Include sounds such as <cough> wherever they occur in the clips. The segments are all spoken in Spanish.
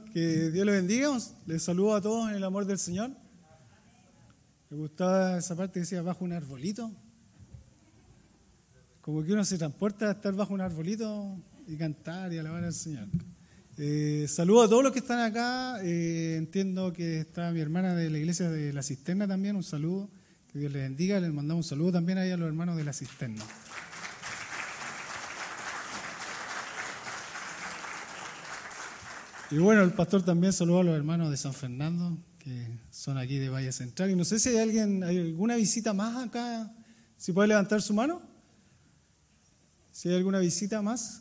Que Dios le bendiga. Les saludo a todos en el amor del Señor. Me gustaba esa parte que decía bajo un arbolito. Como que uno se transporta a estar bajo un arbolito y cantar y alabar al Señor. Eh, saludo a todos los que están acá. Eh, entiendo que está mi hermana de la iglesia de la Cisterna también. Un saludo. Que Dios les bendiga. Les mandamos un saludo también ahí a los hermanos de la Cisterna. Y bueno, el pastor también saludó a los hermanos de San Fernando, que son aquí de Valle Central. Y no sé si hay alguien, hay alguna visita más acá. Si puede levantar su mano. Si hay alguna visita más.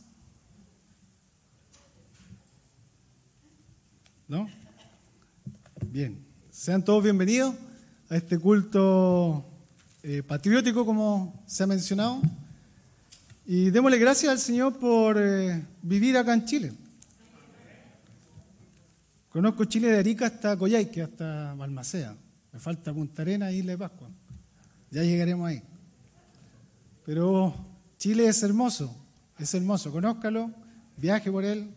¿No? Bien. Sean todos bienvenidos a este culto eh, patriótico, como se ha mencionado. Y démosle gracias al Señor por eh, vivir acá en Chile. Conozco Chile de Arica hasta Coyhaique, hasta Balmacea. Me falta Punta Arena y Isla de Pascua. Ya llegaremos ahí. Pero Chile es hermoso, es hermoso. Conózcalo, viaje por él.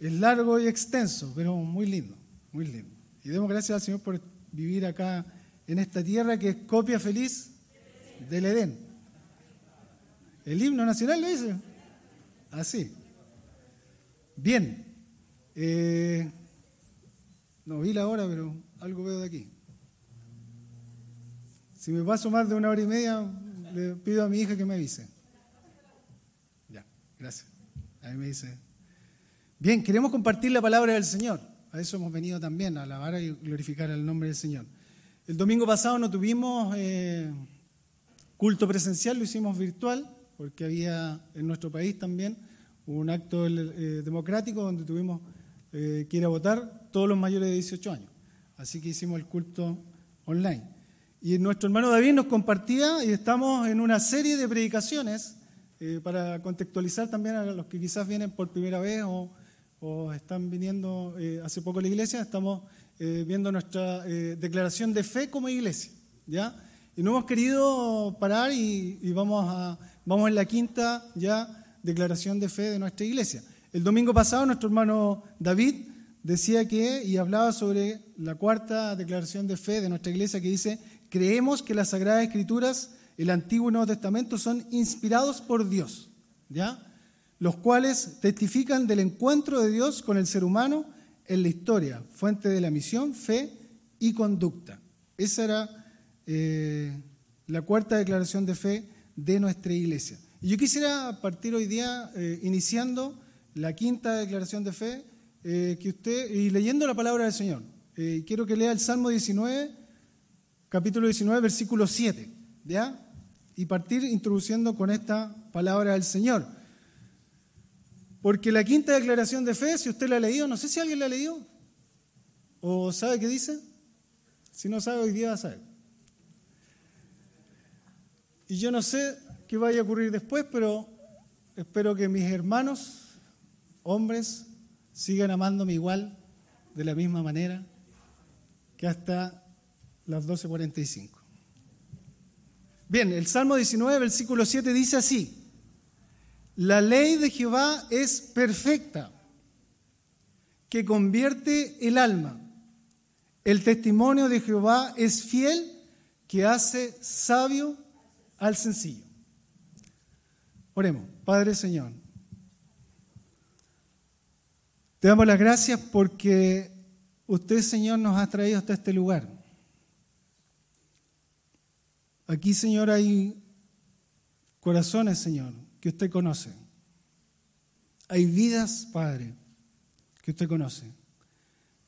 Es largo y extenso, pero muy lindo, muy lindo. Y demos gracias al Señor por vivir acá en esta tierra que es copia feliz del Edén. El himno nacional lo dice. Así. Bien. Eh, no vi la hora, pero algo veo de aquí. Si me paso más de una hora y media, le pido a mi hija que me avise. Ya, gracias. Ahí me dice. Bien, queremos compartir la palabra del Señor. A eso hemos venido también, a alabar y glorificar el nombre del Señor. El domingo pasado no tuvimos eh, culto presencial, lo hicimos virtual, porque había en nuestro país también un acto eh, democrático donde tuvimos eh, que ir a votar todos los mayores de 18 años. Así que hicimos el culto online. Y nuestro hermano David nos compartía y estamos en una serie de predicaciones eh, para contextualizar también a los que quizás vienen por primera vez o, están viniendo eh, hace poco a la iglesia. Estamos viendo nuestra declaración de fe como iglesia. ¿ya? Y no hemos querido parar y, y vamos, a, vamos en la quinta ya declaración de fe de nuestra iglesia. El domingo pasado nuestro hermano David decía que, y hablaba sobre la cuarta declaración de fe de nuestra iglesia que dice, creemos que las Sagradas Escrituras, el Antiguo y Nuevo Testamento son inspirados por Dios, ¿ya? Los cuales testifican del encuentro de Dios con el ser humano en la historia, fuente de la misión, fe y conducta. Esa era eh, la cuarta declaración de fe de nuestra iglesia. Y yo quisiera partir hoy día eh, iniciando la quinta declaración de fe, eh, que usted, y leyendo la palabra del Señor, eh, quiero que lea el Salmo 19, capítulo 19, versículo 7, ¿ya? Y partir introduciendo con esta palabra del Señor. Porque la quinta declaración de fe, si usted la ha leído, no sé si alguien la ha leído, o sabe qué dice, si no sabe, hoy día va a saber. Y yo no sé qué vaya a ocurrir después, pero espero que mis hermanos hombres sigan amándome igual, de la misma manera, que hasta las 12.45. Bien, el Salmo 19, versículo 7 dice así, la ley de Jehová es perfecta, que convierte el alma. El testimonio de Jehová es fiel, que hace sabio al sencillo. Oremos, Padre Señor. Te damos las gracias porque usted, Señor, nos ha traído hasta este lugar. Aquí, Señor, hay corazones, Señor, que usted conoce. Hay vidas, Padre, que usted conoce.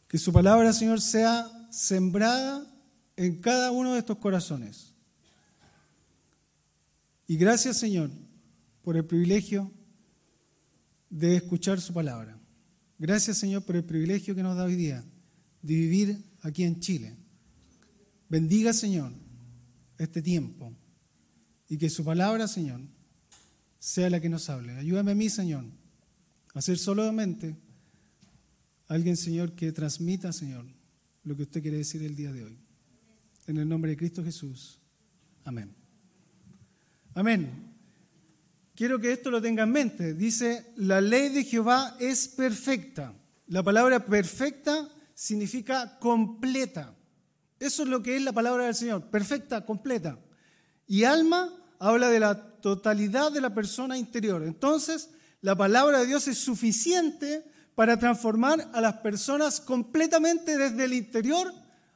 Que su palabra, Señor, sea sembrada en cada uno de estos corazones. Y gracias, Señor, por el privilegio de escuchar su palabra. Gracias, Señor, por el privilegio que nos da hoy día de vivir aquí en Chile. Bendiga, Señor, este tiempo y que su palabra, Señor, sea la que nos hable. Ayúdame a mí, Señor, a ser solamente alguien, Señor, que transmita, Señor, lo que usted quiere decir el día de hoy. En el nombre de Cristo Jesús. Amén. Amén. Quiero que esto lo tenga en mente. Dice, la ley de Jehová es perfecta. La palabra perfecta significa completa. Eso es lo que es la palabra del Señor, perfecta, completa. Y alma habla de la totalidad de la persona interior. Entonces, la palabra de Dios es suficiente para transformar a las personas completamente desde el interior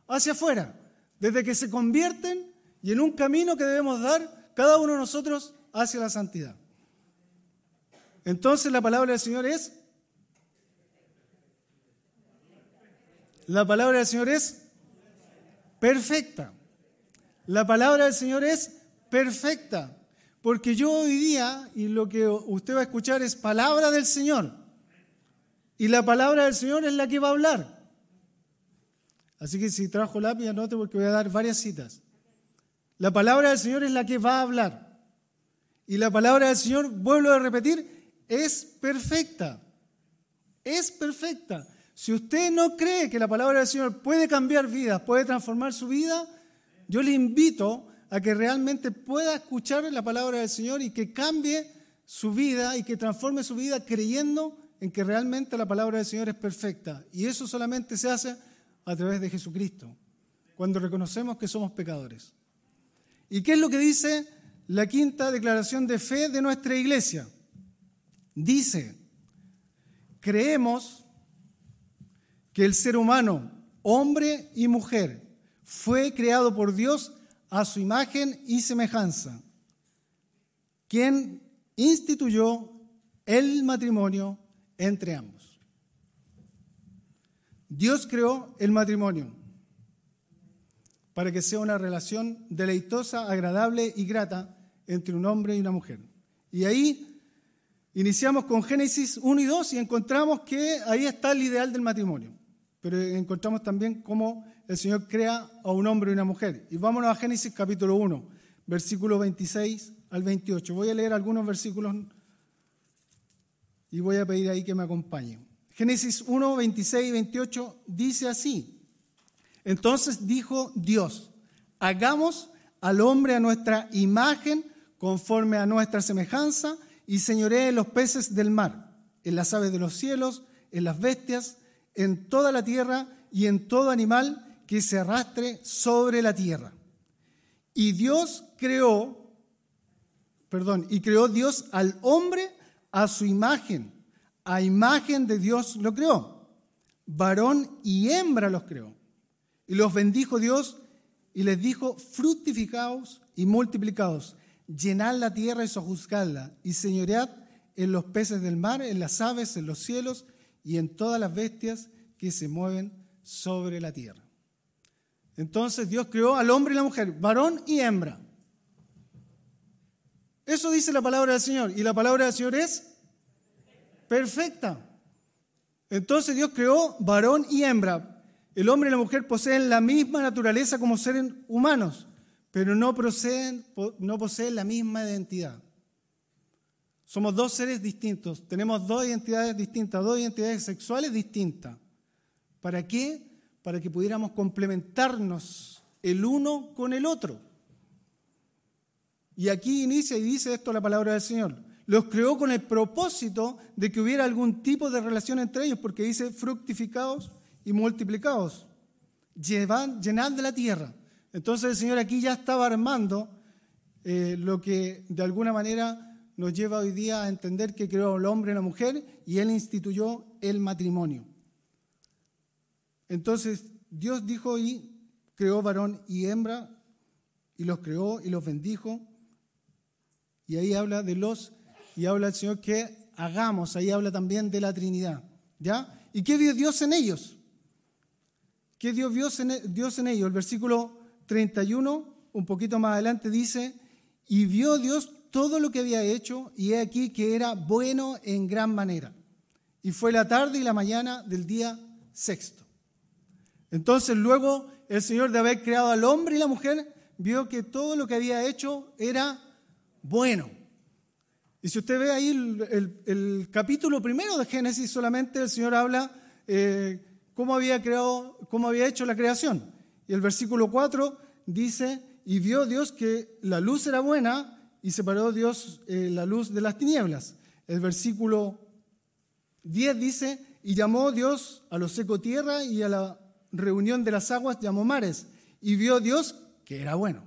hacia afuera, desde que se convierten y en un camino que debemos dar cada uno de nosotros hacia la santidad. Entonces la palabra del Señor es La palabra del Señor es perfecta. La palabra del Señor es perfecta. Porque yo hoy día, y lo que usted va a escuchar es palabra del Señor. Y la palabra del Señor es la que va a hablar. Así que si trajo lápiz, anote porque voy a dar varias citas. La palabra del Señor es la que va a hablar. Y la palabra del Señor, vuelvo a repetir, es perfecta. Es perfecta. Si usted no cree que la palabra del Señor puede cambiar vidas, puede transformar su vida, yo le invito a que realmente pueda escuchar la palabra del Señor y que cambie su vida y que transforme su vida creyendo en que realmente la palabra del Señor es perfecta. Y eso solamente se hace a través de Jesucristo, cuando reconocemos que somos pecadores. ¿Y qué es lo que dice la quinta declaración de fe de nuestra iglesia? Dice, creemos que el ser humano, hombre y mujer, fue creado por Dios a su imagen y semejanza, quien instituyó el matrimonio entre ambos. Dios creó el matrimonio para que sea una relación deleitosa, agradable y grata entre un hombre y una mujer. Y ahí iniciamos con Génesis 1 y 2 y encontramos que ahí está el ideal del matrimonio pero encontramos también cómo el Señor crea a un hombre y una mujer. Y vámonos a Génesis capítulo 1, versículo 26 al 28. Voy a leer algunos versículos y voy a pedir ahí que me acompañen. Génesis 1, 26 y 28 dice así. Entonces dijo Dios, hagamos al hombre a nuestra imagen, conforme a nuestra semejanza, y señoree en los peces del mar, en las aves de los cielos, en las bestias, en toda la tierra y en todo animal que se arrastre sobre la tierra. Y Dios creó, perdón, y creó Dios al hombre a su imagen. A imagen de Dios lo creó. Varón y hembra los creó. Y los bendijo Dios y les dijo, fructificaos y multiplicaos, llenad la tierra y sojuzgadla, y señoread en los peces del mar, en las aves, en los cielos, y en todas las bestias que se mueven sobre la tierra. Entonces Dios creó al hombre y la mujer, varón y hembra. Eso dice la palabra del Señor. Y la palabra del Señor es perfecta. Entonces Dios creó varón y hembra. El hombre y la mujer poseen la misma naturaleza como seres humanos, pero no, no poseen la misma identidad. Somos dos seres distintos, tenemos dos identidades distintas, dos identidades sexuales distintas. ¿Para qué? Para que pudiéramos complementarnos el uno con el otro. Y aquí inicia y dice esto la palabra del Señor. Los creó con el propósito de que hubiera algún tipo de relación entre ellos, porque dice fructificados y multiplicados, llenad de la tierra. Entonces el Señor aquí ya estaba armando eh, lo que de alguna manera nos lleva hoy día a entender que creó el hombre y la mujer y él instituyó el matrimonio. Entonces Dios dijo y creó varón y hembra y los creó y los bendijo. Y ahí habla de los, y habla el Señor que hagamos, ahí habla también de la Trinidad. ¿Ya? ¿Y qué vio Dios en ellos? ¿Qué dio Dios Dios en ellos? El versículo 31, un poquito más adelante, dice, y vio Dios todo lo que había hecho y he aquí que era bueno en gran manera. Y fue la tarde y la mañana del día sexto. Entonces luego el Señor de haber creado al hombre y la mujer vio que todo lo que había hecho era bueno. Y si usted ve ahí el, capítulo primero de Génesis, solamente el Señor habla eh, cómo había creado, cómo había hecho la creación. Y el versículo 4 dice, y vio Dios que la luz era buena y separó Dios eh, la luz de las tinieblas. El versículo 10 dice, y llamó Dios a lo seco tierra y a la reunión de las aguas llamó mares. Y vio Dios que era bueno.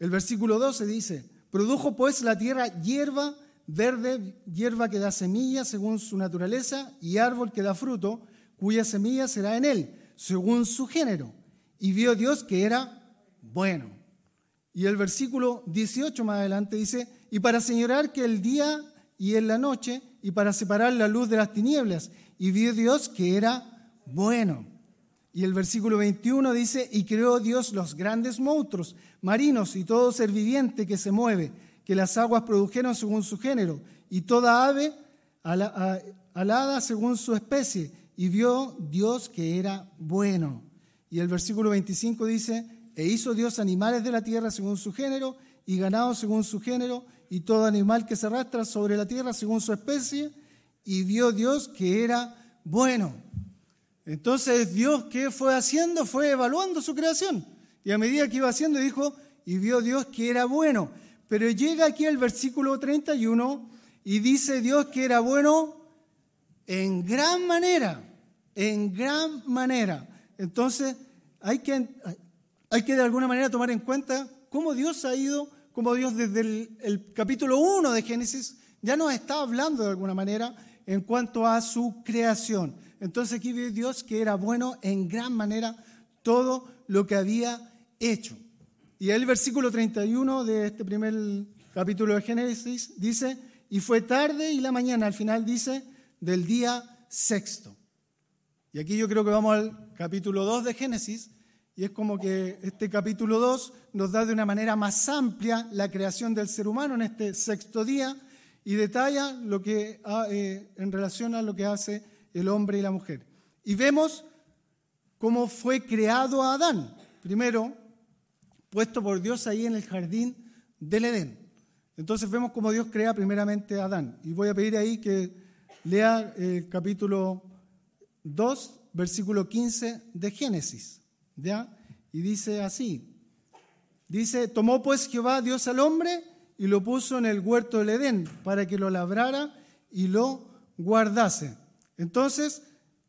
El versículo 12 dice, produjo pues la tierra hierba verde, hierba que da semilla según su naturaleza, y árbol que da fruto, cuya semilla será en él, según su género. Y vio Dios que era bueno. Y el versículo 18 más adelante dice, y para señalar que el día y en la noche, y para separar la luz de las tinieblas. Y vio Dios que era bueno. Y el versículo 21 dice, y creó Dios los grandes monstruos, marinos y todo ser viviente que se mueve, que las aguas produjeron según su género, y toda ave alada según su especie. Y vio Dios que era bueno. Y el versículo 25 dice, e hizo Dios animales de la tierra según su género, y ganado según su género, y todo animal que se arrastra sobre la tierra según su especie, y vio Dios que era bueno. Entonces Dios, ¿qué fue haciendo? Fue evaluando su creación. Y a medida que iba haciendo, dijo, y vio Dios que era bueno. Pero llega aquí el versículo 31 y dice Dios que era bueno en gran manera, en gran manera. Entonces hay que, hay que de alguna manera tomar en cuenta cómo Dios ha ido como Dios desde el, capítulo 1 de Génesis ya nos está hablando de alguna manera en cuanto a su creación. Entonces aquí ve Dios que era bueno en gran manera todo lo que había hecho. Y el versículo 31 de este primer capítulo de Génesis dice, y fue tarde y la mañana, al final dice, del día sexto. Y aquí yo creo que vamos al capítulo 2 de Génesis, y es como que este capítulo 2 nos da de una manera más amplia la creación del ser humano en este sexto día y detalla lo que eh, en relación a lo que hace el hombre y la mujer. Y vemos cómo fue creado Adán. Primero, puesto por Dios ahí en el jardín del Edén. Entonces vemos cómo Dios crea primeramente a Adán. Y voy a pedir ahí que lea el capítulo 2, versículo 15 de Génesis. ¿Ya? Y dice así. Dice, tomó pues Jehová Dios al hombre y lo puso en el huerto del Edén para que lo labrara y lo guardase. Entonces,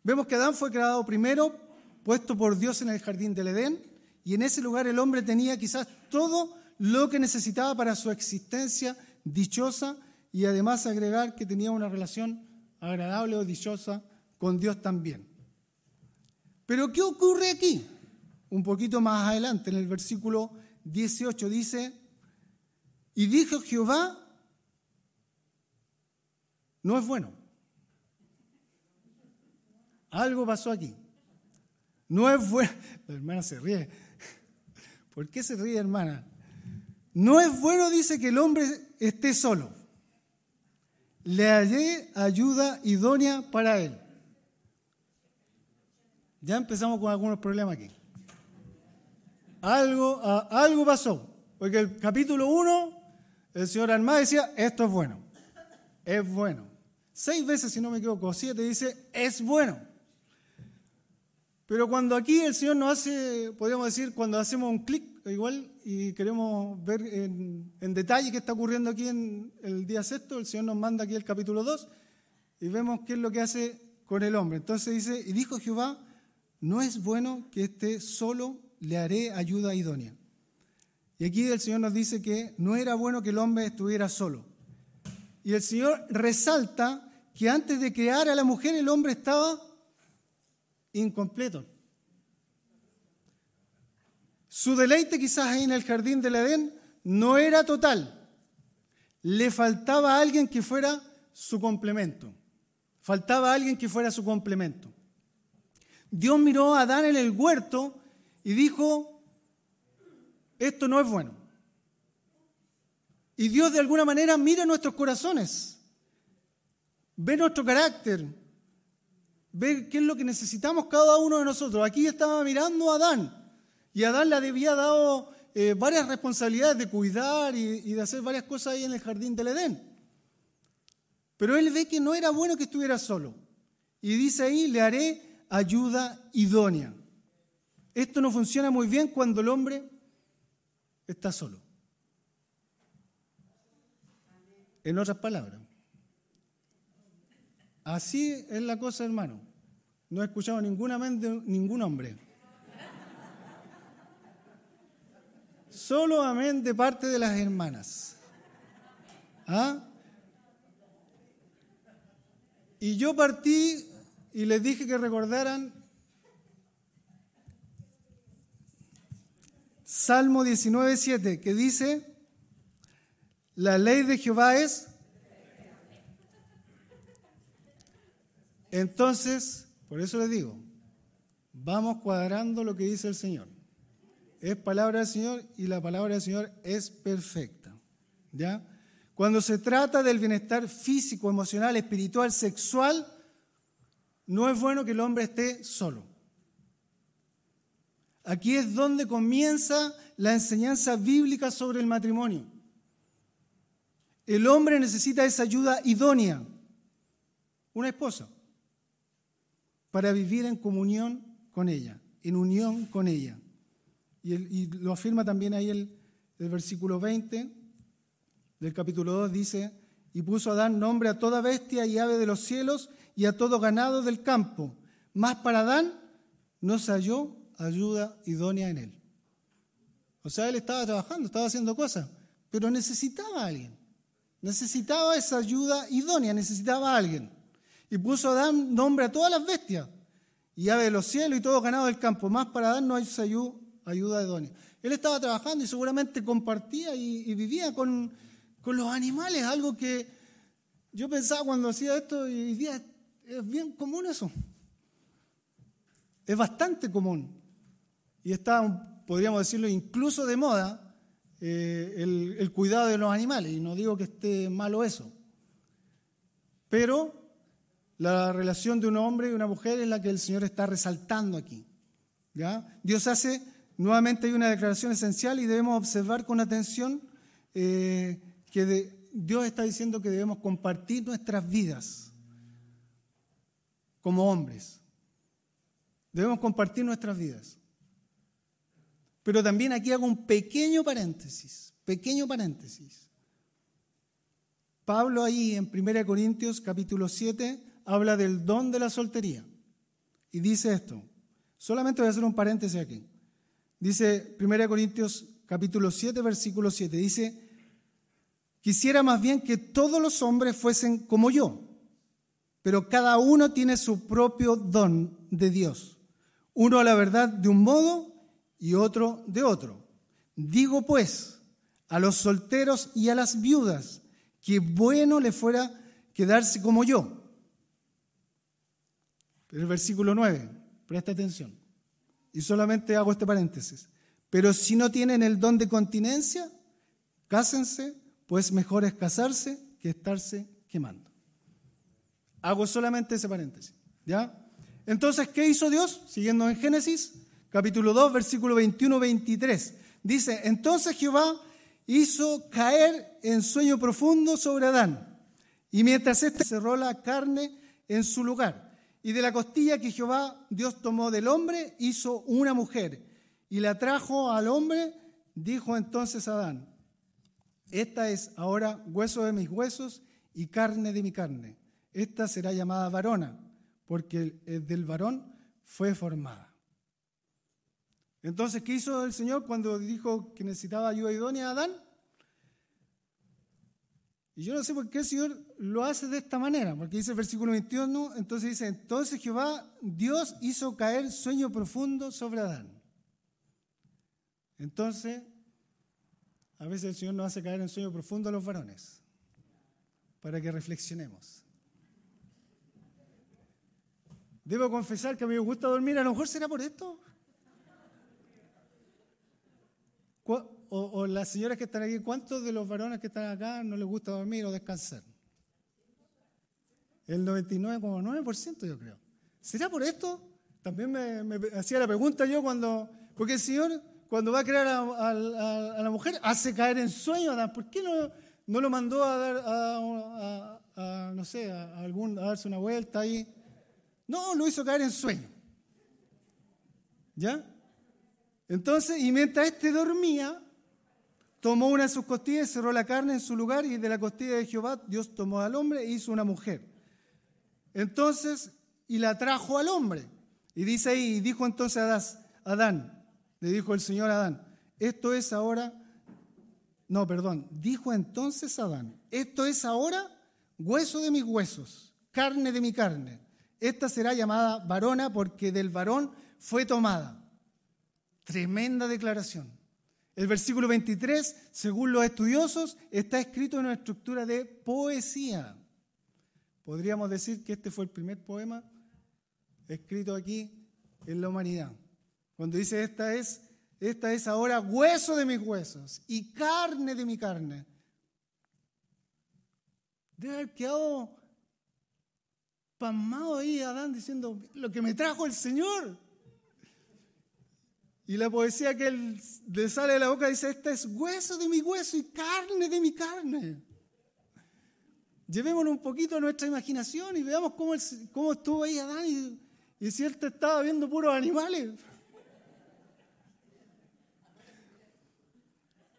vemos que Adán fue creado primero, puesto por Dios en el jardín del Edén, y en ese lugar el hombre tenía quizás todo lo que necesitaba para su existencia dichosa y además agregar que tenía una relación agradable o dichosa con Dios también. Pero ¿qué ocurre aquí? un poquito más adelante, en el versículo 18, dice, y dijo Jehová, no es bueno. Algo pasó aquí. No es bueno. <laughs> La hermana se ríe. ¿Por qué se ríe, hermana? No es bueno, dice, que el hombre esté solo. Le hallé ayuda idónea para él. Ya empezamos con algunos problemas aquí algo, algo pasó. Porque el capítulo 1, el señor Armada decía, esto es bueno, es bueno. Seis veces, si no me equivoco, siete dice, es bueno. Pero cuando aquí el Señor nos hace, podríamos decir, cuando hacemos un clic igual y queremos ver en, en, detalle qué está ocurriendo aquí en el día sexto, el Señor nos manda aquí el capítulo 2 y vemos qué es lo que hace con el hombre. Entonces dice, y dijo Jehová, no es bueno que esté solo le haré ayuda idónea. Y aquí el Señor nos dice que no era bueno que el hombre estuviera solo. Y el Señor resalta que antes de crear a la mujer el hombre estaba incompleto. Su deleite quizás en el jardín del Edén no era total. Le faltaba alguien que fuera su complemento. Faltaba alguien que fuera su complemento. Dios miró a Adán en el huerto y dijo, esto no es bueno. Y Dios de alguna manera mira nuestros corazones, ve nuestro carácter, ve qué es lo que necesitamos cada uno de nosotros. Aquí estaba mirando a Adán y Adán le había dado eh, varias responsabilidades de cuidar y, y de hacer varias cosas ahí en el jardín del Edén. Pero él ve que no era bueno que estuviera solo. Y dice ahí, le haré ayuda idónea. Esto no funciona muy bien cuando el hombre está solo. En otras palabras, Así es la cosa, hermano. No he escuchado ningún amén de ningún hombre. Solo amén de parte de las hermanas. ¿Ah? Y yo partí y les dije que recordaran Salmo 19.7, que dice, la ley de Jehová es... Entonces, por eso les digo, vamos cuadrando lo que dice el Señor. Es palabra del Señor y la palabra del Señor es perfecta. ¿Ya? Cuando se trata del bienestar físico, emocional, espiritual, sexual, no es bueno que el hombre esté solo. Aquí es donde comienza la enseñanza bíblica sobre el matrimonio. El hombre necesita esa ayuda idónea, una esposa, para vivir en comunión con ella, en unión con ella. Y, lo afirma también ahí el, versículo 20 del capítulo 2, dice, y puso a Adán nombre a toda bestia y ave de los cielos y a todo ganado del campo. Más para Adán no se halló ayuda idónea en él. O sea, él estaba trabajando, estaba haciendo cosas, pero necesitaba a alguien. Necesitaba esa ayuda idónea, necesitaba a alguien. Y puso a Adán nombre a todas las bestias y ave de los cielos y todo ganado del campo. Más para Adán no hay ayuda idónea. Él estaba trabajando y seguramente compartía y, vivía con, con, los animales, algo que yo pensaba cuando hacía esto y hoy día es bien común eso. Es bastante común y está, podríamos decirlo, incluso de moda eh, el, cuidado de los animales. Y no digo que esté malo eso. Pero la relación de un hombre y una mujer es la que el Señor está resaltando aquí. ¿ya? Dios hace, nuevamente hay una declaración esencial y debemos observar con atención eh, que Dios está diciendo que debemos compartir nuestras vidas como hombres. Debemos compartir nuestras vidas. Pero también aquí hago un pequeño paréntesis, pequeño paréntesis. Pablo ahí en 1 Corintios capítulo 7 habla del don de la soltería y dice esto. Solamente voy a hacer un paréntesis aquí. Dice 1 Corintios capítulo 7 versículo 7, dice, quisiera más bien que todos los hombres fuesen como yo, pero cada uno tiene su propio don de Dios. Uno a la verdad de un modo y otro de otro. Digo pues a los solteros y a las viudas que bueno le fuera quedarse como yo. el versículo 9, presta atención. Y solamente hago este paréntesis. Pero si no tienen el don de continencia, cásense, pues mejor es casarse que estarse quemando. Hago solamente ese paréntesis. ¿Ya? Entonces, ¿qué hizo Dios? Siguiendo en Génesis, capítulo 2, versículo 21-23. Dice, entonces Jehová hizo caer en sueño profundo sobre Adán, y mientras éste cerró la carne en su lugar. Y de la costilla que Jehová Dios tomó del hombre, hizo una mujer, y la trajo al hombre, dijo entonces Adán, esta es ahora hueso de mis huesos y carne de mi carne. Esta será llamada varona, porque del varón fue formada. Entonces, ¿qué hizo el Señor cuando dijo que necesitaba ayuda idónea a Adán? Y yo no sé por qué el Señor lo hace de esta manera, porque dice el versículo 21, entonces dice, entonces Jehová, Dios hizo caer sueño profundo sobre Adán. Entonces, a veces el Señor nos hace caer en sueño profundo a los varones, para que reflexionemos. Debo confesar que a mí me gusta dormir, a lo mejor será por esto. O, las señoras que están aquí, ¿cuántos de los varones que están acá no les gusta dormir o descansar? El 99,9% yo creo. ¿Será por esto? También me, hacía la pregunta yo cuando, porque el Señor cuando va a crear a, la mujer hace caer en sueño, ¿por qué no, no lo mandó a dar, a, no sé, a, algún, a darse una vuelta ahí? No, lo hizo caer en sueño. ¿Ya? Entonces, y mientras éste dormía, tomó una de sus costillas, cerró la carne en su lugar y de la costilla de Jehová Dios tomó al hombre e hizo una mujer. Entonces, y la trajo al hombre. Y dice ahí, y dijo entonces a Adán, le dijo el Señor a Adán, esto es ahora, no, perdón, dijo entonces Adán, esto es ahora hueso de mis huesos, carne de mi carne. Esta será llamada varona porque del varón fue tomada. Tremenda declaración. El versículo 23, según los estudiosos, está escrito en una estructura de poesía. Podríamos decir que este fue el primer poema escrito aquí en la humanidad. Cuando dice esta es, esta es ahora hueso de mis huesos y carne de mi carne. Debe haber quedado pasmado ahí Adán diciendo, lo que me trajo el Señor. Y la poesía que él le sale de la boca dice, esta es hueso de mi hueso y carne de mi carne. Llevémonos un poquito a nuestra imaginación y veamos cómo, cómo estuvo ahí Adán y, y si él te estaba viendo puros animales.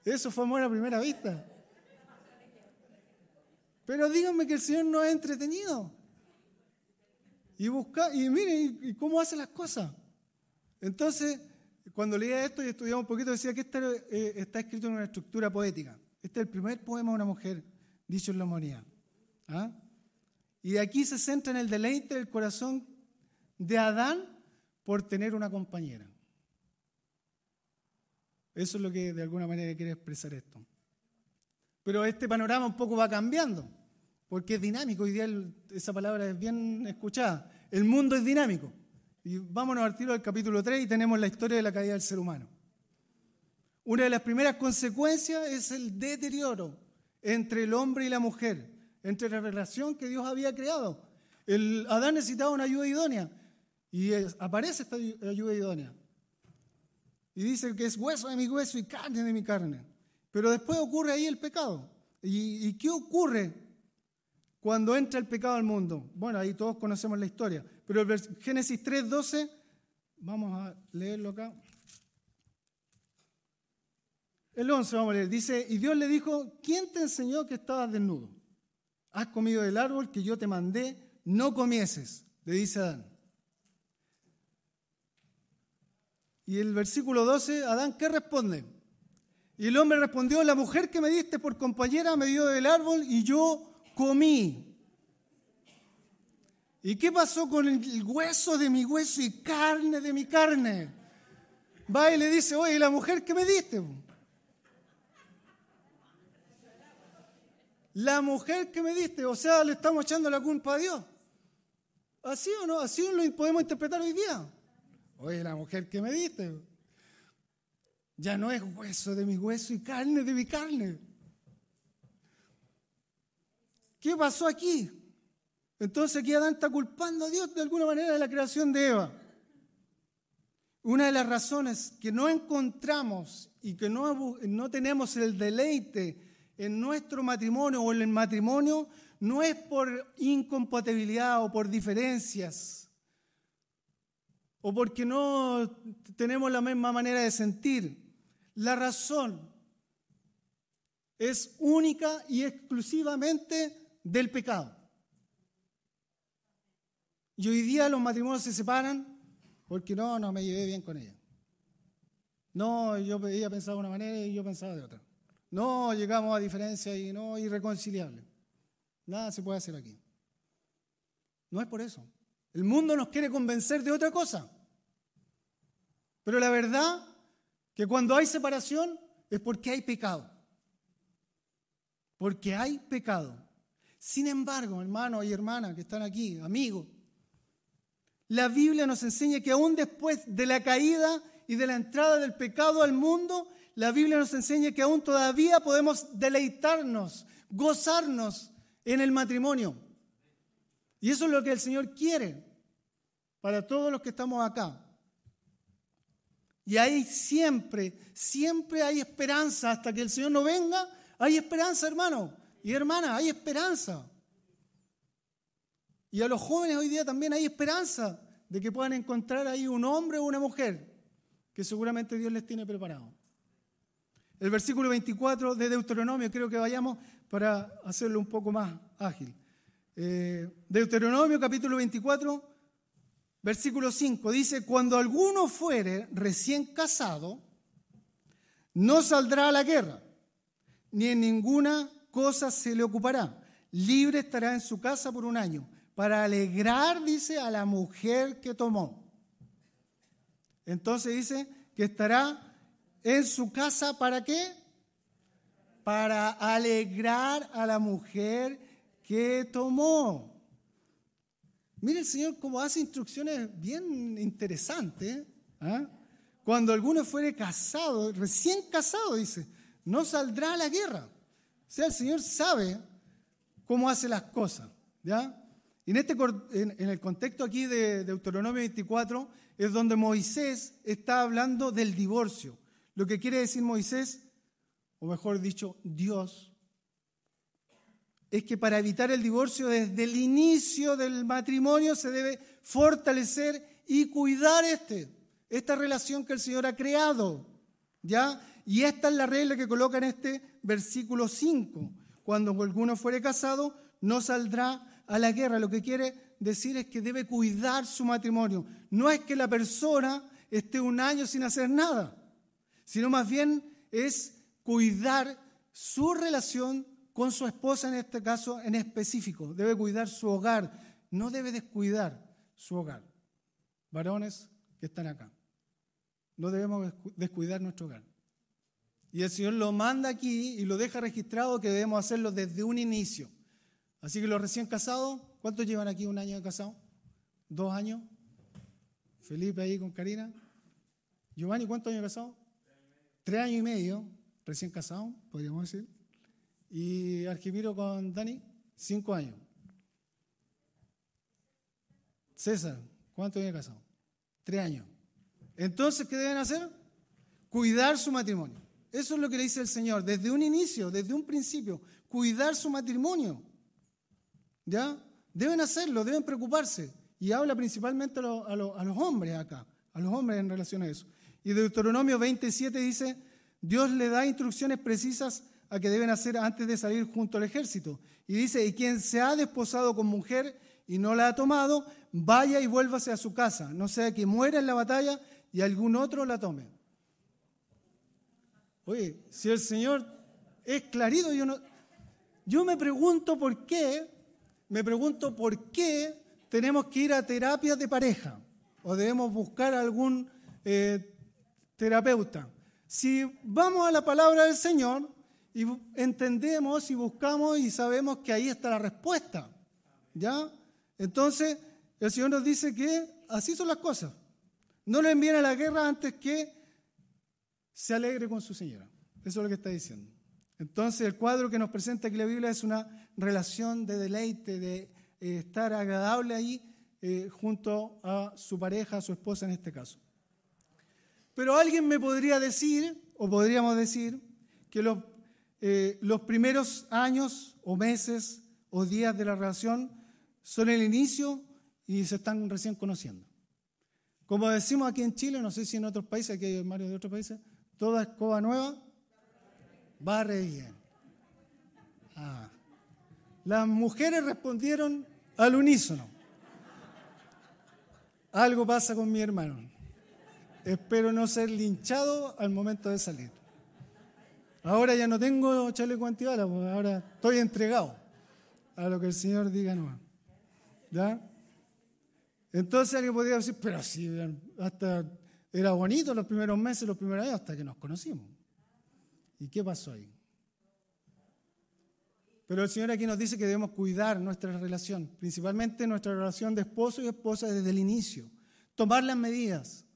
Eso fue amor a primera vista. Pero díganme que el Señor no es entretenido. Y busca, y mire, cómo hace las cosas. Entonces, cuando leía esto y estudiaba un poquito, decía que está, eh, está escrito en una estructura poética. Este es el primer poema de una mujer, dicho en la humanidad. ¿Ah? Y aquí se centra en el deleite del corazón de Adán por tener una compañera. Eso es lo que de alguna manera quiere expresar esto. Pero este panorama un poco va cambiando, porque es dinámico. Hoy día esa palabra es bien escuchada. El mundo es dinámico. Y vámonos al tiro del capítulo 3 y tenemos la historia de la caída del ser humano. Una de las primeras consecuencias es el deterioro entre el hombre y la mujer, entre la relación que Dios había creado. El Adán necesitaba una ayuda idónea y aparece esta ayuda idónea. Y dice que es hueso de mi hueso y carne de mi carne. Pero después ocurre ahí el pecado. ¿Y, y qué ocurre cuando entra el pecado al mundo? Bueno, ahí todos conocemos la historia. Pero el Génesis 3.12, vamos a leerlo acá. El 11 vamos a leer. Dice, y Dios le dijo, ¿quién te enseñó que estabas desnudo? Has comido del árbol que yo te mandé, no comieses, le dice Adán. Y el versículo 12, Adán, ¿qué responde? Y el hombre respondió, la mujer que me diste por compañera me dio del árbol y yo comí. ¿Y qué pasó con el hueso de mi hueso y carne de mi carne? Va y le dice, oye, la mujer que me diste. La mujer que me diste, o sea, le estamos echando la culpa a Dios. ¿Así o no? ¿Así lo podemos interpretar hoy día? Oye, la mujer que me diste. Ya no es hueso de mi hueso y carne de mi carne. ¿Qué pasó aquí? Entonces aquí Adán está culpando a Dios de alguna manera de la creación de Eva. Una de las razones que no encontramos y que no, no tenemos el deleite en nuestro matrimonio o en el matrimonio no es por incompatibilidad o por diferencias o porque no tenemos la misma manera de sentir. La razón es única y exclusivamente del pecado. Y hoy día los matrimonios se separan porque no, no me llevé bien con ella. No, yo, ella pensaba de una manera y yo pensaba de otra. No, llegamos a diferencias y no irreconciliables. Nada se puede hacer aquí. No es por eso. El mundo nos quiere convencer de otra cosa. Pero la verdad que cuando hay separación es porque hay pecado. Porque hay pecado. Sin embargo, hermanos y hermanas que están aquí, amigos, la Biblia nos enseña que aún después de la caída y de la entrada del pecado al mundo, la Biblia nos enseña que aún todavía podemos deleitarnos, gozarnos en el matrimonio. Y eso es lo que el Señor quiere para todos los que estamos acá. Y ahí siempre, siempre hay esperanza hasta que el Señor no venga. Hay esperanza, hermano y hermana, hay esperanza. Y a los jóvenes hoy día también hay esperanza de que puedan encontrar ahí un hombre o una mujer que seguramente Dios les tiene preparado. El versículo 24 de Deuteronomio, creo que vayamos para hacerlo un poco más ágil. Eh, Deuteronomio capítulo 24, versículo 5, dice, cuando alguno fuere recién casado, no saldrá a la guerra, ni en ninguna cosa se le ocupará. Libre estará en su casa por un año, para alegrar, dice, a la mujer que tomó. Entonces dice que estará en su casa para qué? Para alegrar a la mujer que tomó. Mire el Señor cómo hace instrucciones bien interesantes. ¿ah? Cuando alguno fuere casado, recién casado, dice, no saldrá a la guerra. Sea, el Señor sabe cómo hace las cosas. ¿ya? En, este, en el contexto aquí de Deuteronomio 24 es donde Moisés está hablando del divorcio. Lo que quiere decir Moisés, o mejor dicho, Dios, es que para evitar el divorcio desde el inicio del matrimonio se debe fortalecer y cuidar este, esta relación que el Señor ha creado. ¿Ya? Y esta es la regla que coloca en este versículo 5. Cuando alguno fuere casado, no saldrá a la guerra. Lo que quiere decir es que debe cuidar su matrimonio. No es que la persona esté un año sin hacer nada, sino más bien es cuidar su relación con su esposa en este caso en específico. Debe cuidar su hogar, no debe descuidar su hogar. Varones que están acá, no debemos descuidar nuestro hogar. Y el Señor lo manda aquí y lo deja registrado que debemos hacerlo desde un inicio. Así que los recién casados, ¿cuántos llevan aquí un año de casado? ¿Dos años? Felipe ahí con Karina. Giovanni, ¿cuántos años casado? Tres años y medio, recién casado, podríamos decir. Y Argimiro con Dani, cinco años. César, ¿cuántos años casado? Tres años. Entonces, ¿qué deben hacer? Cuidar su matrimonio. Eso es lo que le dice el Señor, desde un inicio, desde un principio, cuidar su matrimonio. ¿Ya? Deben hacerlo, deben preocuparse. Y habla principalmente a, los hombres acá, a los hombres en relación a eso. Y Deuteronomio 27 dice, Dios le da instrucciones precisas a que deben hacer antes de salir junto al ejército. Y dice, y quien se ha desposado con mujer y no la ha tomado, vaya y vuélvase a su casa, no sea que muera en la batalla y algún otro la tome. Oye, si el Señor es clarito, yo no... Yo me pregunto por qué, me pregunto por qué tenemos que ir a terapias de pareja o debemos buscar algún eh, terapeuta. Si vamos a la palabra del Señor y entendemos y buscamos y sabemos que ahí está la respuesta, ¿ya? Entonces, el Señor nos dice que así son las cosas. No le envíen a la guerra antes que se alegre con su señora. Eso es lo que está diciendo. Entonces, el cuadro que nos presenta aquí la Biblia es una relación de deleite, de eh, estar agradable ahí eh, junto a su pareja, a su esposa en este caso. Pero alguien me podría decir, o podríamos decir, que los, eh, los primeros años o meses o días de la relación son el inicio y se están recién conociendo. Como decimos aquí en Chile, no sé si en otros países, aquí hay varios de otros países, toda escoba nueva barre bien. Ah. Las mujeres respondieron al unísono. Algo pasa con mi hermano. Espero no ser linchado al momento de salir. Ahora ya no tengo chaleco antibalas, porque ahora estoy entregado a lo que el Señor diga nomás. ¿Ya? Entonces alguien podría decir, pero si hasta era bonito los primeros meses, los primeros años, hasta que nos conocimos. ¿Y qué pasó ahí? Pero el Señor aquí nos dice que debemos cuidar nuestra relación, principalmente nuestra relación de esposo y esposa desde el inicio. Tomar las medidas.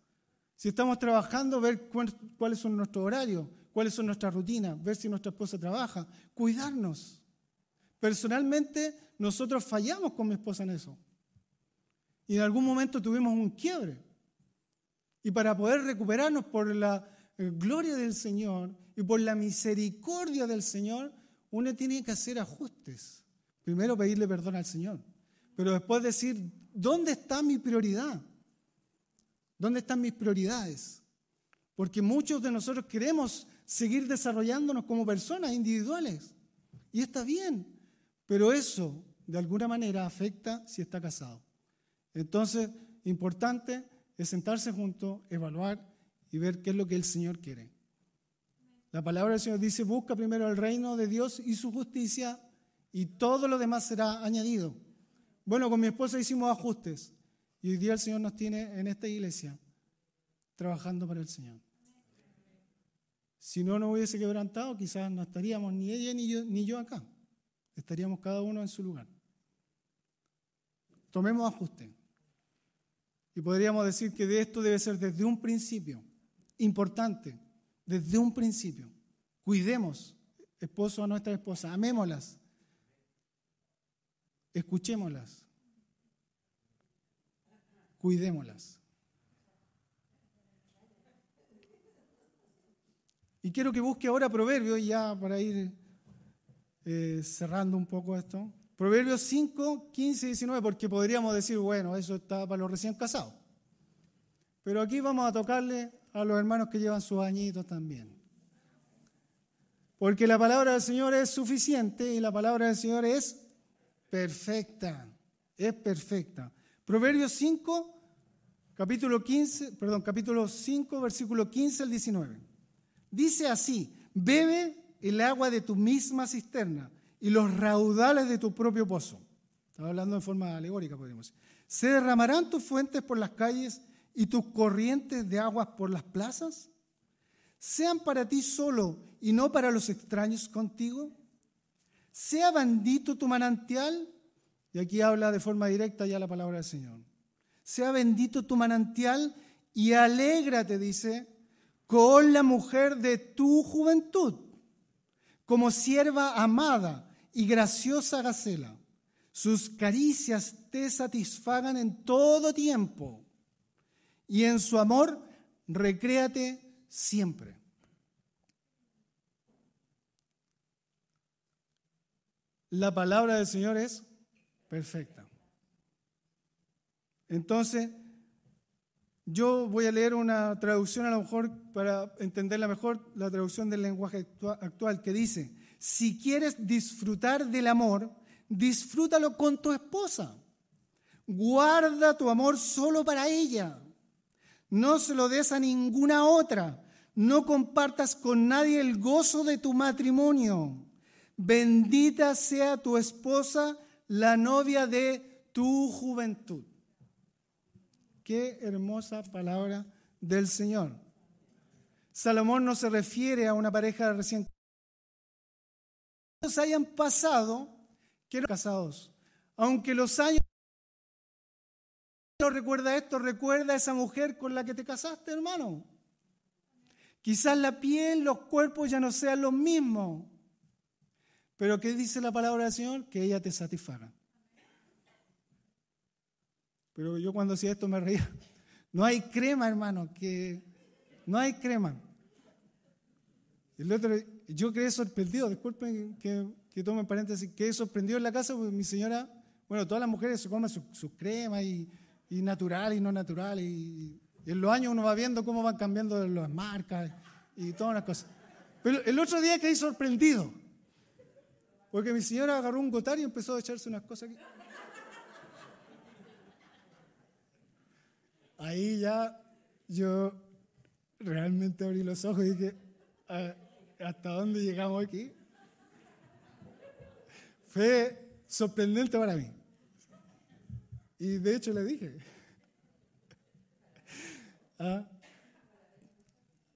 Si estamos trabajando, ver cuáles son nuestros horarios, cuáles son nuestras rutinas, ver si nuestra esposa trabaja, cuidarnos. Personalmente, nosotros fallamos con mi esposa en eso. Y en algún momento tuvimos un quiebre. Y para poder recuperarnos por la eh, gloria del Señor y por la misericordia del Señor, uno tiene que hacer ajustes. Primero pedirle perdón al Señor, pero después decir, ¿dónde está mi prioridad? ¿Dónde están mis prioridades? Porque muchos de nosotros queremos seguir desarrollándonos como personas individuales. Y está bien, pero eso de alguna manera afecta si está casado. Entonces, importante es sentarse juntos, evaluar y ver qué es lo que el Señor quiere. La palabra del Señor dice, busca primero el reino de Dios y su justicia y todo lo demás será añadido. Bueno, con mi esposa hicimos ajustes y hoy día el Señor nos tiene en esta iglesia trabajando para el Señor. Si no nos hubiese quebrantado, quizás no estaríamos ni ella ni yo, ni yo acá. Estaríamos cada uno en su lugar. Tomemos ajuste. Y podríamos decir que de esto debe ser desde un principio, importante, desde un principio. Cuidemos, esposo a nuestra esposa, amémoslas, escuchémoslas, cuidémoslas. Y quiero que busque ahora Proverbios, ya para ir eh, cerrando un poco esto. Proverbios 5, 15 y 19, porque podríamos decir, bueno, eso está para los recién casados. Pero aquí vamos a tocarle a los hermanos que llevan sus añitos también. Porque la palabra del Señor es suficiente y la palabra del Señor es perfecta. Es perfecta. Proverbios 5, capítulo 15, perdón, capítulo 5, versículo 15 al 19. Dice así: Bebe el agua de tu misma cisterna y los raudales de tu propio pozo. Estaba hablando en forma alegórica, podríamos decir. ¿Se derramarán tus fuentes por las calles y tus corrientes de aguas por las plazas? ¿Sean para ti solo y no para los extraños contigo? ¿Sea bendito tu manantial? Y aquí habla de forma directa ya la palabra del Señor. Sea bendito tu manantial y alégrate, dice, con la mujer de tu juventud, como sierva amada y graciosa Gacela. Sus caricias te satisfagan en todo tiempo y en su amor recréate siempre. La palabra del Señor es perfecta. Entonces, yo voy a leer una traducción a lo mejor para entenderla mejor, la traducción del lenguaje actual que dice, si quieres disfrutar del amor, disfrútalo con tu esposa. Guarda tu amor solo para ella. No se lo des a ninguna otra. No compartas con nadie el gozo de tu matrimonio. Bendita sea tu esposa, la novia de tu juventud. Qué hermosa palabra del Señor. Salomón no se refiere a una pareja recién hayan pasado, quiero casados, aunque los años no recuerda esto, recuerda a esa mujer con la que te casaste, hermano. Quizás la piel, los cuerpos ya no sean los mismos. Pero ¿qué dice la palabra del Señor? Que ella te satisfaga. Pero yo cuando hacía esto me reía. No hay crema, hermano, que no hay crema. El otro, yo quedé sorprendido, disculpen que, que tomen paréntesis, quedé sorprendido en la casa porque mi señora, bueno, todas las mujeres se comen sus su cremas y, y, natural y no natural. Y, en los años uno va viendo cómo van cambiando las marcas y todas las cosas. Pero el otro día quedé sorprendido. Porque mi señora agarró un gotario y empezó a echarse unas cosas aquí. Ahí ya yo realmente abrí los ojos y dije, ah, hasta dónde llegamos aquí. Fue sorprendente para mí. Y de hecho le dije, <laughs> ah,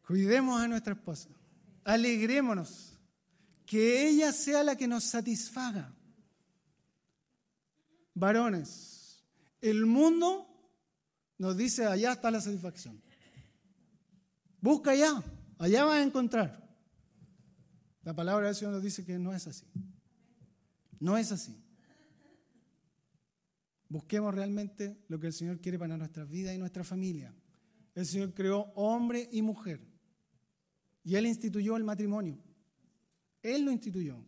cuidemos a nuestra esposa, alegrémonos, que ella sea la que nos satisfaga. Varones, el mundo nos dice, allá está la satisfacción. Busca allá, allá vas a encontrar. La palabra del Señor nos dice que no es así. No es así. Busquemos realmente lo que el Señor quiere para nuestra vida y nuestra familia. El Señor creó hombre y mujer. Y Él instituyó el matrimonio. Él lo instituyó.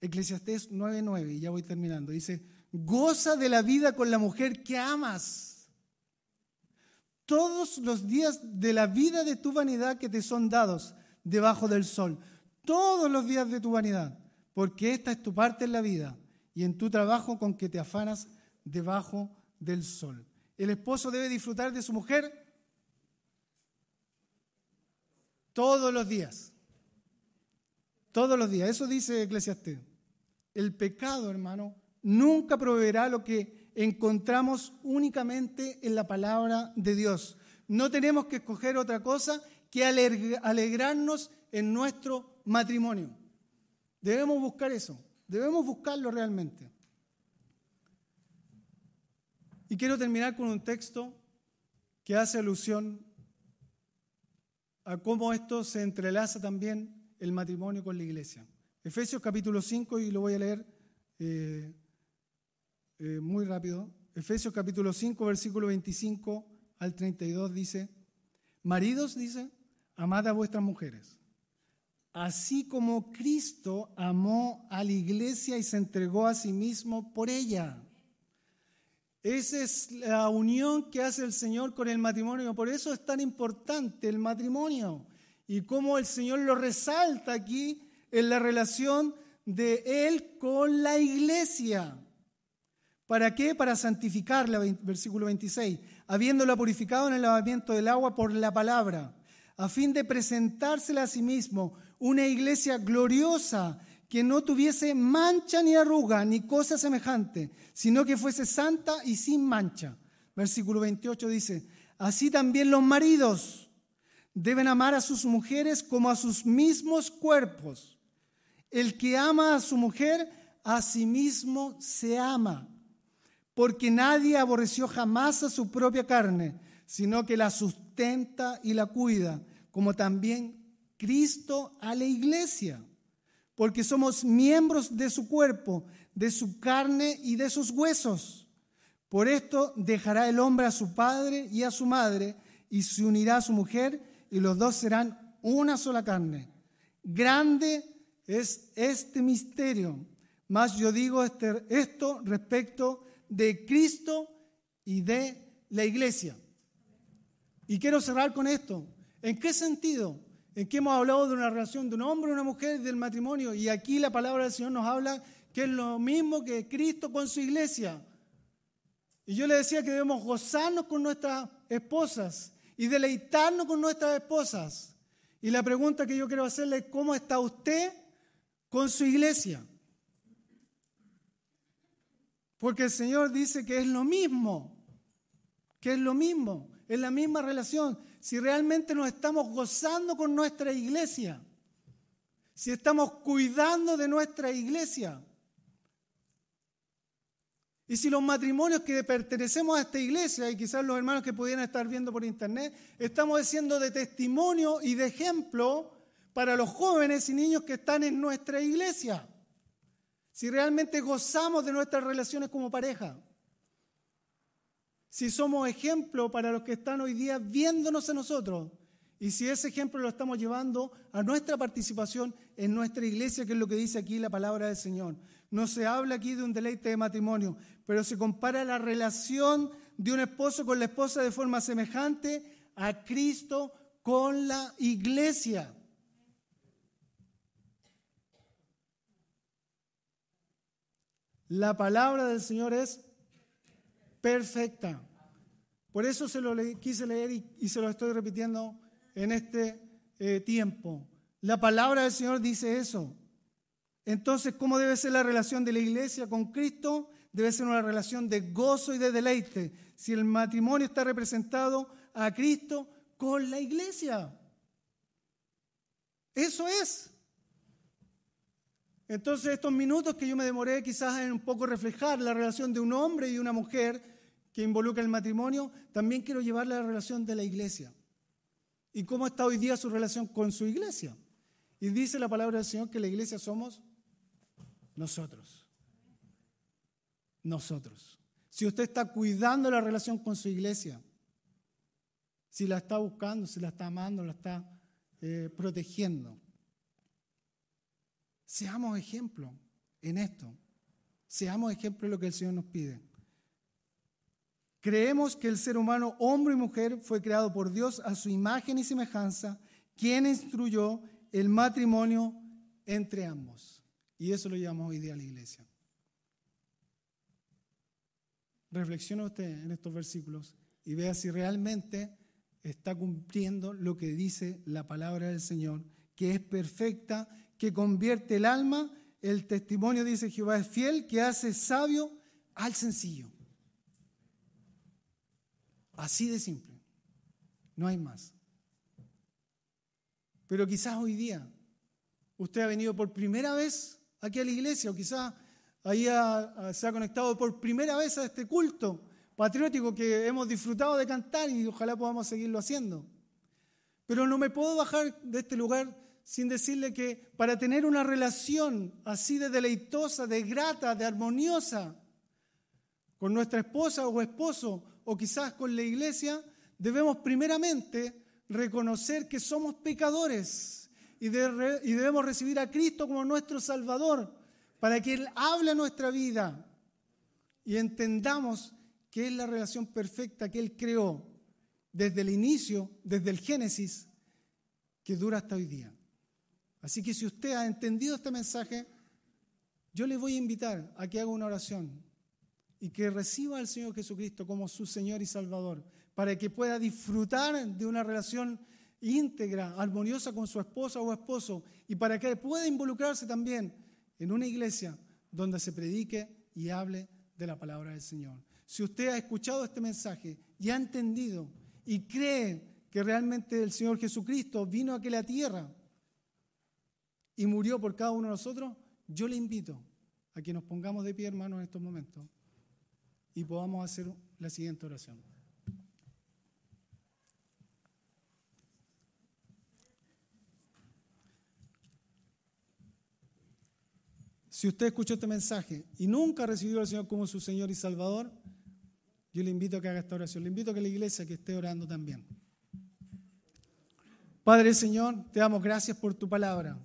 Eclesiastés 9:9, y ya voy terminando. Dice, goza de la vida con la mujer que amas. Todos los días de la vida de tu vanidad que te son dados debajo del sol todos los días de tu vanidad, porque esta es tu parte en la vida y en tu trabajo con que te afanas debajo del sol. El esposo debe disfrutar de su mujer todos los días. Todos los días. Eso dice Eclesiastés. El pecado, hermano, nunca proveerá lo que encontramos únicamente en la palabra de Dios. No tenemos que escoger otra cosa que alegrarnos en nuestro matrimonio. Debemos buscar eso, debemos buscarlo realmente. Y quiero terminar con un texto que hace alusión a cómo esto se entrelaza también el matrimonio con la iglesia. Efesios capítulo 5, y lo voy a leer eh, eh, muy rápido. Efesios capítulo 5, versículo 25 al 32 dice, maridos, dice, amad a vuestras mujeres, así como Cristo amó a la iglesia y se entregó a sí mismo por ella. Esa es la unión que hace el Señor con el matrimonio. Por eso es tan importante el matrimonio. Y cómo el Señor lo resalta aquí en la relación de Él con la iglesia. ¿Para qué? Para santificarla, versículo 26, habiéndola purificado en el lavamiento del agua por la palabra a fin de presentársela a sí mismo una iglesia gloriosa que no tuviese mancha ni arruga ni cosa semejante, sino que fuese santa y sin mancha. Versículo 28 dice, así también los maridos deben amar a sus mujeres como a sus mismos cuerpos. El que ama a su mujer, a sí mismo se ama, porque nadie aborreció jamás a su propia carne, sino que la sustenta y la cuida, como también Cristo a la iglesia, porque somos miembros de su cuerpo, de su carne y de sus huesos. Por esto dejará el hombre a su padre y a su madre, y se unirá a su mujer, y los dos serán una sola carne. Grande es este misterio, mas yo digo este, esto respecto de Cristo y de la iglesia. Y quiero cerrar con esto. ¿En qué sentido? En que hemos hablado de una relación de un hombre y una mujer, del matrimonio, y aquí la palabra del Señor nos habla que es lo mismo que Cristo con su iglesia. Y yo le decía que debemos gozarnos con nuestras esposas y deleitarnos con nuestras esposas. Y la pregunta que yo quiero hacerle es, ¿cómo está usted con su iglesia? Porque el Señor dice que es lo mismo, que es lo mismo, es la misma relación si realmente nos estamos gozando con nuestra iglesia, si estamos cuidando de nuestra iglesia. Y si los matrimonios que pertenecemos a esta iglesia, y quizás los hermanos que pudieran estar viendo por internet, estamos siendo de testimonio y de ejemplo para los jóvenes y niños que están en nuestra iglesia. Si realmente gozamos de nuestras relaciones como pareja si somos ejemplo para los que están hoy día viéndonos a nosotros y si ese ejemplo lo estamos llevando a nuestra participación en nuestra iglesia, que es lo que dice aquí la palabra del Señor. No se habla aquí de un deleite de matrimonio, pero se compara la relación de un esposo con la esposa de forma semejante a Cristo con la iglesia. La palabra del Señor es perfecta. Por eso se lo quise leer y, se lo estoy repitiendo en este eh, tiempo. La palabra del Señor dice eso. Entonces, ¿cómo debe ser la relación de la iglesia con Cristo? Debe ser una relación de gozo y de deleite. Si el matrimonio está representado a Cristo con la iglesia. Eso es. Entonces, estos minutos que yo me demoré quizás en un poco reflejar la relación de un hombre y una mujer que involucra el matrimonio, también quiero llevarle a la relación de la iglesia. ¿Y cómo está hoy día su relación con su iglesia? Y dice la palabra del Señor que la iglesia somos nosotros. Nosotros. Si usted está cuidando la relación con su iglesia, si la está buscando, si la está amando, la está eh, protegiendo, seamos ejemplo en esto. Seamos ejemplo de lo que el Señor nos pide. Creemos que el ser humano, hombre y mujer, fue creado por Dios a su imagen y semejanza, quien instruyó el matrimonio entre ambos. Y eso lo llamamos hoy día la iglesia. reflexione usted en estos versículos y vea si realmente está cumpliendo lo que dice la palabra del Señor, que es perfecta, que convierte el alma. El testimonio, dice Jehová, es fiel, que hace sabio al sencillo. Así de simple. No hay más. Pero quizás hoy día usted ha venido por primera vez aquí a la iglesia o quizás ahí se ha conectado por primera vez a este culto patriótico que hemos disfrutado de cantar y ojalá podamos seguirlo haciendo. Pero no me puedo bajar de este lugar sin decirle que para tener una relación así de deleitosa, de grata, de armoniosa con nuestra esposa o esposo o quizás con la iglesia, debemos primeramente reconocer que somos pecadores y, debemos recibir a Cristo como nuestro Salvador para que Él hable nuestra vida y entendamos que es la relación perfecta que Él creó desde el inicio, desde el Génesis, que dura hasta hoy día. Así que si usted ha entendido este mensaje, yo le voy a invitar a que haga una oración y que reciba al Señor Jesucristo como su Señor y Salvador, para que pueda disfrutar de una relación íntegra, armoniosa con su esposa o esposo, y para que pueda involucrarse también en una iglesia donde se predique y hable de la palabra del Señor. Si usted ha escuchado este mensaje y ha entendido y cree que realmente el Señor Jesucristo vino a aquella tierra y murió por cada uno de nosotros, yo le invito a que nos pongamos de pie, hermanos, en estos momentos y podamos hacer la siguiente oración. Si usted escuchó este mensaje y nunca ha recibido al Señor como su Señor y Salvador, yo le invito a que haga esta oración. Le invito a que la iglesia que esté orando también. Padre Señor, te damos gracias por tu palabra.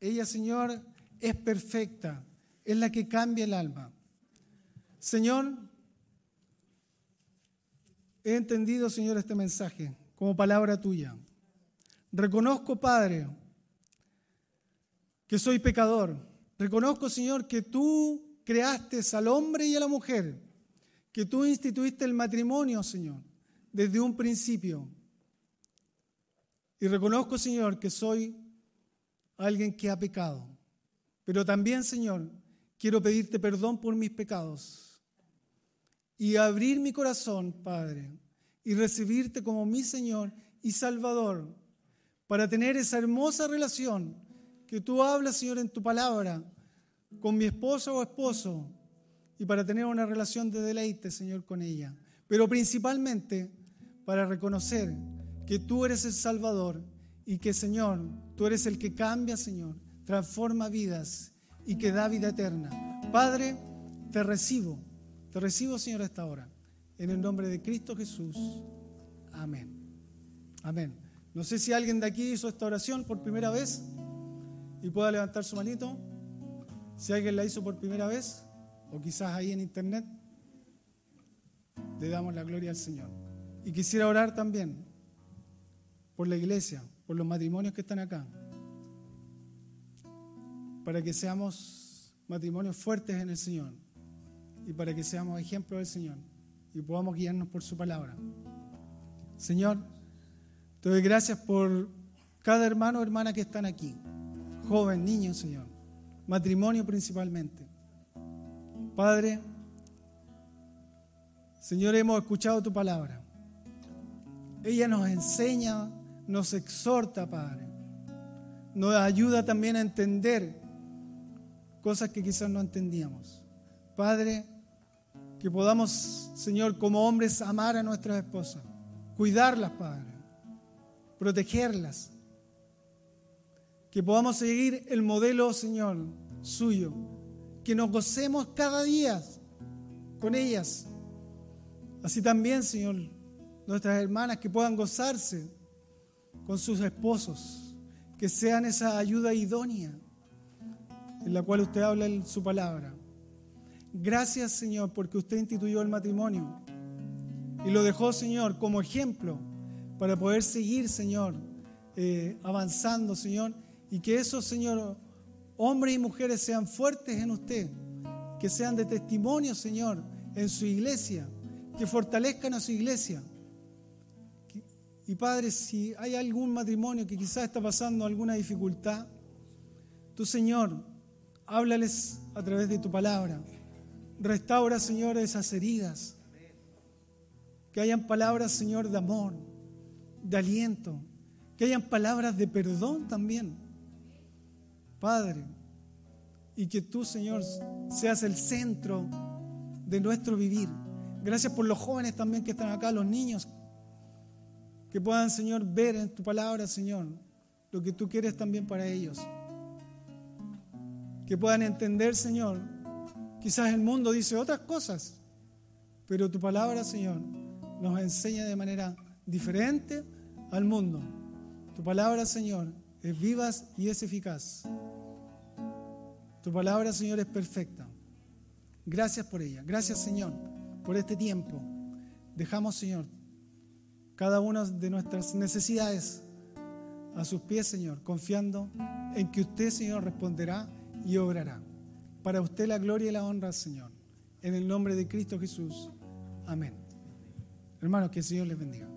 Ella, Señor, es perfecta, es la que cambia el alma. Señor, he entendido, Señor, este mensaje como palabra tuya. Reconozco, Padre, que soy pecador. Reconozco, Señor, que tú creaste al hombre y a la mujer que tú instituiste el matrimonio, Señor, desde un principio. Y reconozco, Señor, que soy alguien que ha pecado. Pero también, Señor, quiero pedirte perdón por mis pecados y abrir mi corazón, Padre, y recibirte como mi Señor y Salvador, para tener esa hermosa relación que tú hablas, Señor, en tu palabra, con mi esposo o esposo, y para tener una relación de deleite, Señor, con ella. Pero principalmente para reconocer que tú eres el Salvador y que, Señor, tú eres el que cambia, Señor, transforma vidas y que da vida eterna. Padre, te recibo, te recibo, Señor, a esta hora. En el nombre de Cristo Jesús. Amén. Amén. No sé si alguien de aquí hizo esta oración por primera vez y pueda levantar su manito. Si alguien la hizo por primera vez o quizás ahí en internet, le damos la gloria al Señor. Y quisiera orar también por la iglesia, por los matrimonios que están acá, para que seamos matrimonios fuertes en el Señor y para que seamos ejemplos del Señor y podamos guiarnos por su palabra. Señor, te doy gracias por cada hermano o hermana que están aquí, joven, niño, Señor, matrimonio principalmente. Padre, Señor, hemos escuchado tu palabra. Ella nos enseña, nos exhorta, Padre. Nos ayuda también a entender cosas que quizás no entendíamos. Padre, que podamos, Señor, como hombres, amar a nuestras esposas, cuidarlas, Padre, protegerlas. Que podamos seguir el modelo, Señor, suyo, que nos gocemos cada día con ellas. Así también, Señor, nuestras hermanas que puedan gozarse con sus esposos, que sean esa ayuda idónea en la cual usted habla en su palabra. Gracias, Señor, porque usted instituyó el matrimonio y lo dejó, Señor, como ejemplo para poder seguir, Señor, eh, avanzando, Señor, y que eso, Señor, hombres y mujeres sean fuertes en usted, que sean de testimonio, Señor, en su iglesia, que fortalezcan a su iglesia. Y Padre, si hay algún matrimonio que quizás está pasando alguna dificultad, tu Señor, háblales a través de tu palabra. Restaura, Señor, esas heridas. Que hayan palabras, Señor, de amor, de aliento. Que hayan palabras de perdón también. Padre, y que tú, Señor, seas el centro de nuestro vivir. Gracias por los jóvenes también que están acá, los niños que puedan, Señor, ver en tu palabra, Señor, lo que tú quieres también para ellos. Que puedan entender, Señor, quizás el mundo dice otras cosas, pero tu palabra, Señor, nos enseña de manera diferente al mundo. Tu palabra, Señor, es viva y es eficaz. Tu palabra, Señor, es perfecta. Gracias por ella. Gracias, Señor, por este tiempo. Dejamos, Señor, cada una de nuestras necesidades a sus pies, Señor, confiando en que usted, Señor, responderá y obrará. Para usted la gloria y la honra, Señor. En el nombre de Cristo Jesús. Amén. Hermanos, que el Señor les bendiga.